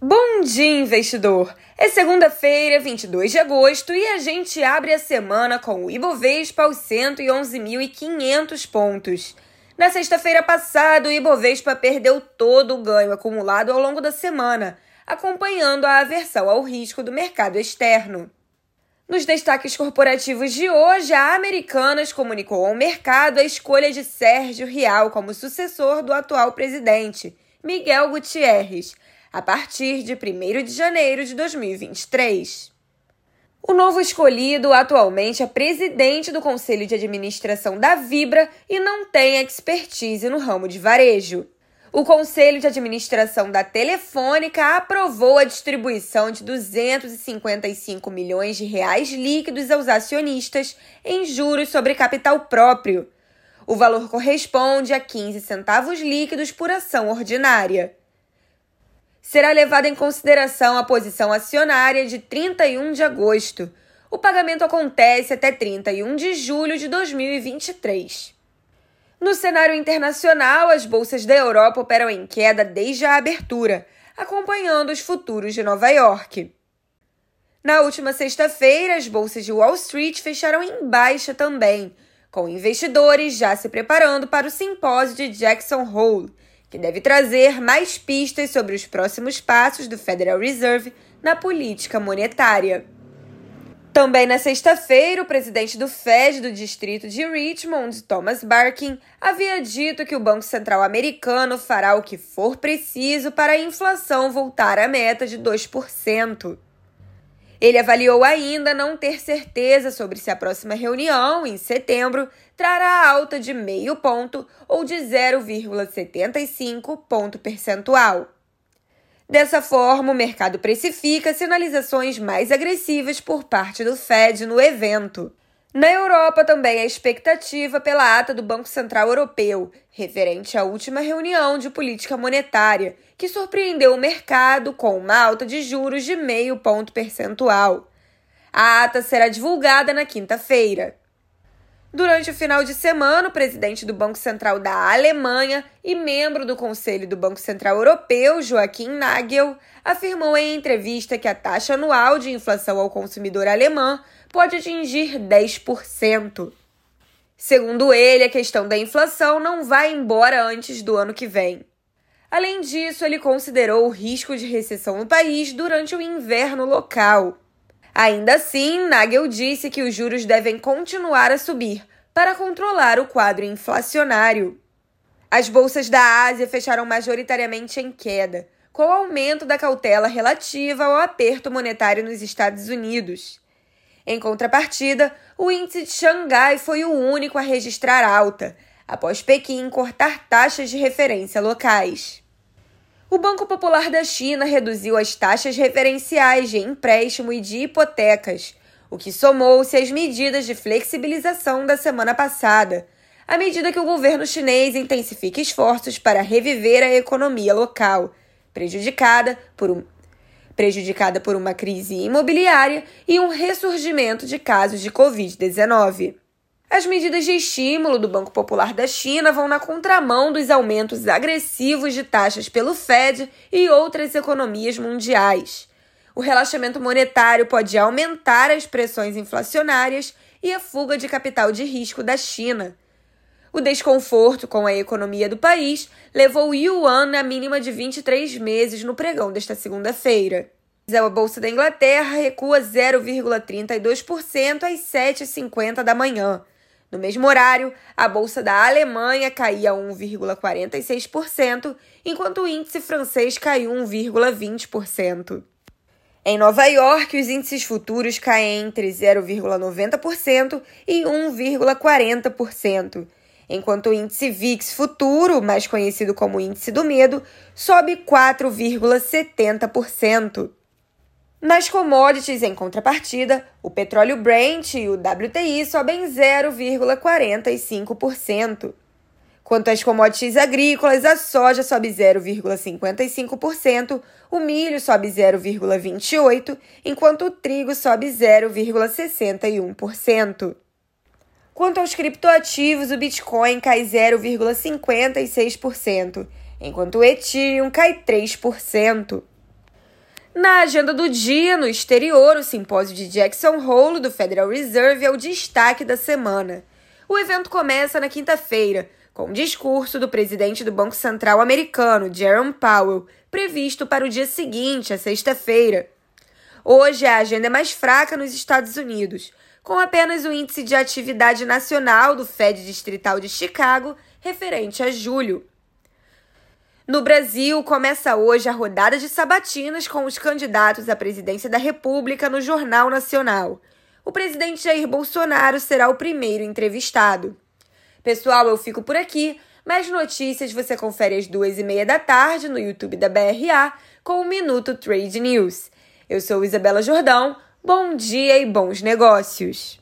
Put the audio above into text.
Bom dia, investidor! É segunda-feira, 22 de agosto, e a gente abre a semana com o Ibovespa aos 111.500 pontos. Na sexta-feira passada, o Ibovespa perdeu todo o ganho acumulado ao longo da semana, acompanhando a aversão ao risco do mercado externo. Nos destaques corporativos de hoje, a Americanas comunicou ao mercado a escolha de Sérgio Rial como sucessor do atual presidente, Miguel Gutierrez a partir de 1 de janeiro de 2023. O novo escolhido atualmente é presidente do Conselho de Administração da Vibra e não tem expertise no ramo de varejo. O Conselho de Administração da Telefônica aprovou a distribuição de 255 milhões de reais líquidos aos acionistas em juros sobre capital próprio. O valor corresponde a 15 centavos líquidos por ação ordinária será levada em consideração a posição acionária de 31 de agosto. O pagamento acontece até 31 de julho de 2023. No cenário internacional, as bolsas da Europa operam em queda desde a abertura, acompanhando os futuros de Nova York. Na última sexta-feira, as bolsas de Wall Street fecharam em baixa também, com investidores já se preparando para o simpósio de Jackson Hole, que deve trazer mais pistas sobre os próximos passos do Federal Reserve na política monetária. Também na sexta-feira, o presidente do Fed do distrito de Richmond, Thomas Barkin, havia dito que o Banco Central americano fará o que for preciso para a inflação voltar à meta de 2%. Ele avaliou ainda não ter certeza sobre se a próxima reunião, em setembro, trará alta de meio ponto ou de 0,75 ponto percentual. Dessa forma, o mercado precifica sinalizações mais agressivas por parte do Fed no evento. Na Europa também há expectativa pela ata do Banco Central Europeu, referente à última reunião de política monetária, que surpreendeu o mercado com uma alta de juros de meio ponto percentual. A ata será divulgada na quinta-feira. Durante o final de semana, o presidente do Banco Central da Alemanha e membro do Conselho do Banco Central Europeu, Joachim Nagel, afirmou em entrevista que a taxa anual de inflação ao consumidor alemã pode atingir 10%. Segundo ele, a questão da inflação não vai embora antes do ano que vem. Além disso, ele considerou o risco de recessão no país durante o inverno local. Ainda assim, Nagel disse que os juros devem continuar a subir para controlar o quadro inflacionário. As bolsas da Ásia fecharam majoritariamente em queda, com o aumento da cautela relativa ao aperto monetário nos Estados Unidos. Em contrapartida, o índice de Xangai foi o único a registrar alta, após Pequim cortar taxas de referência locais. O Banco Popular da China reduziu as taxas referenciais de empréstimo e de hipotecas, o que somou-se às medidas de flexibilização da semana passada, à medida que o governo chinês intensifica esforços para reviver a economia local, prejudicada por, um, prejudicada por uma crise imobiliária e um ressurgimento de casos de Covid-19. As medidas de estímulo do Banco Popular da China vão na contramão dos aumentos agressivos de taxas pelo Fed e outras economias mundiais. O relaxamento monetário pode aumentar as pressões inflacionárias e a fuga de capital de risco da China. O desconforto com a economia do país levou o yuan na mínima de 23 meses no pregão desta segunda-feira. A Bolsa da Inglaterra recua 0,32% às 7h50 da manhã. No mesmo horário, a bolsa da Alemanha caía 1,46%, enquanto o índice francês caiu 1,20%. Em Nova York, os índices futuros caem entre 0,90% e 1,40%, enquanto o índice VIX futuro, mais conhecido como índice do medo, sobe 4,70%. Nas commodities, em contrapartida, o petróleo Brent e o WTI sobem 0,45%. Quanto às commodities agrícolas, a soja sobe 0,55%, o milho sobe 0,28%, enquanto o trigo sobe 0,61%. Quanto aos criptoativos, o Bitcoin cai 0,56%, enquanto o Ethereum cai 3%. Na agenda do dia, no exterior, o simpósio de Jackson Hole do Federal Reserve é o destaque da semana. O evento começa na quinta-feira, com o um discurso do presidente do Banco Central americano, Jerome Powell, previsto para o dia seguinte, a sexta-feira. Hoje a agenda é mais fraca nos Estados Unidos, com apenas o índice de atividade nacional do Fed Distrital de Chicago referente a julho. No Brasil, começa hoje a rodada de sabatinas com os candidatos à presidência da República no Jornal Nacional. O presidente Jair Bolsonaro será o primeiro entrevistado. Pessoal, eu fico por aqui. Mais notícias você confere às duas e meia da tarde no YouTube da BRA com o Minuto Trade News. Eu sou Isabela Jordão. Bom dia e bons negócios!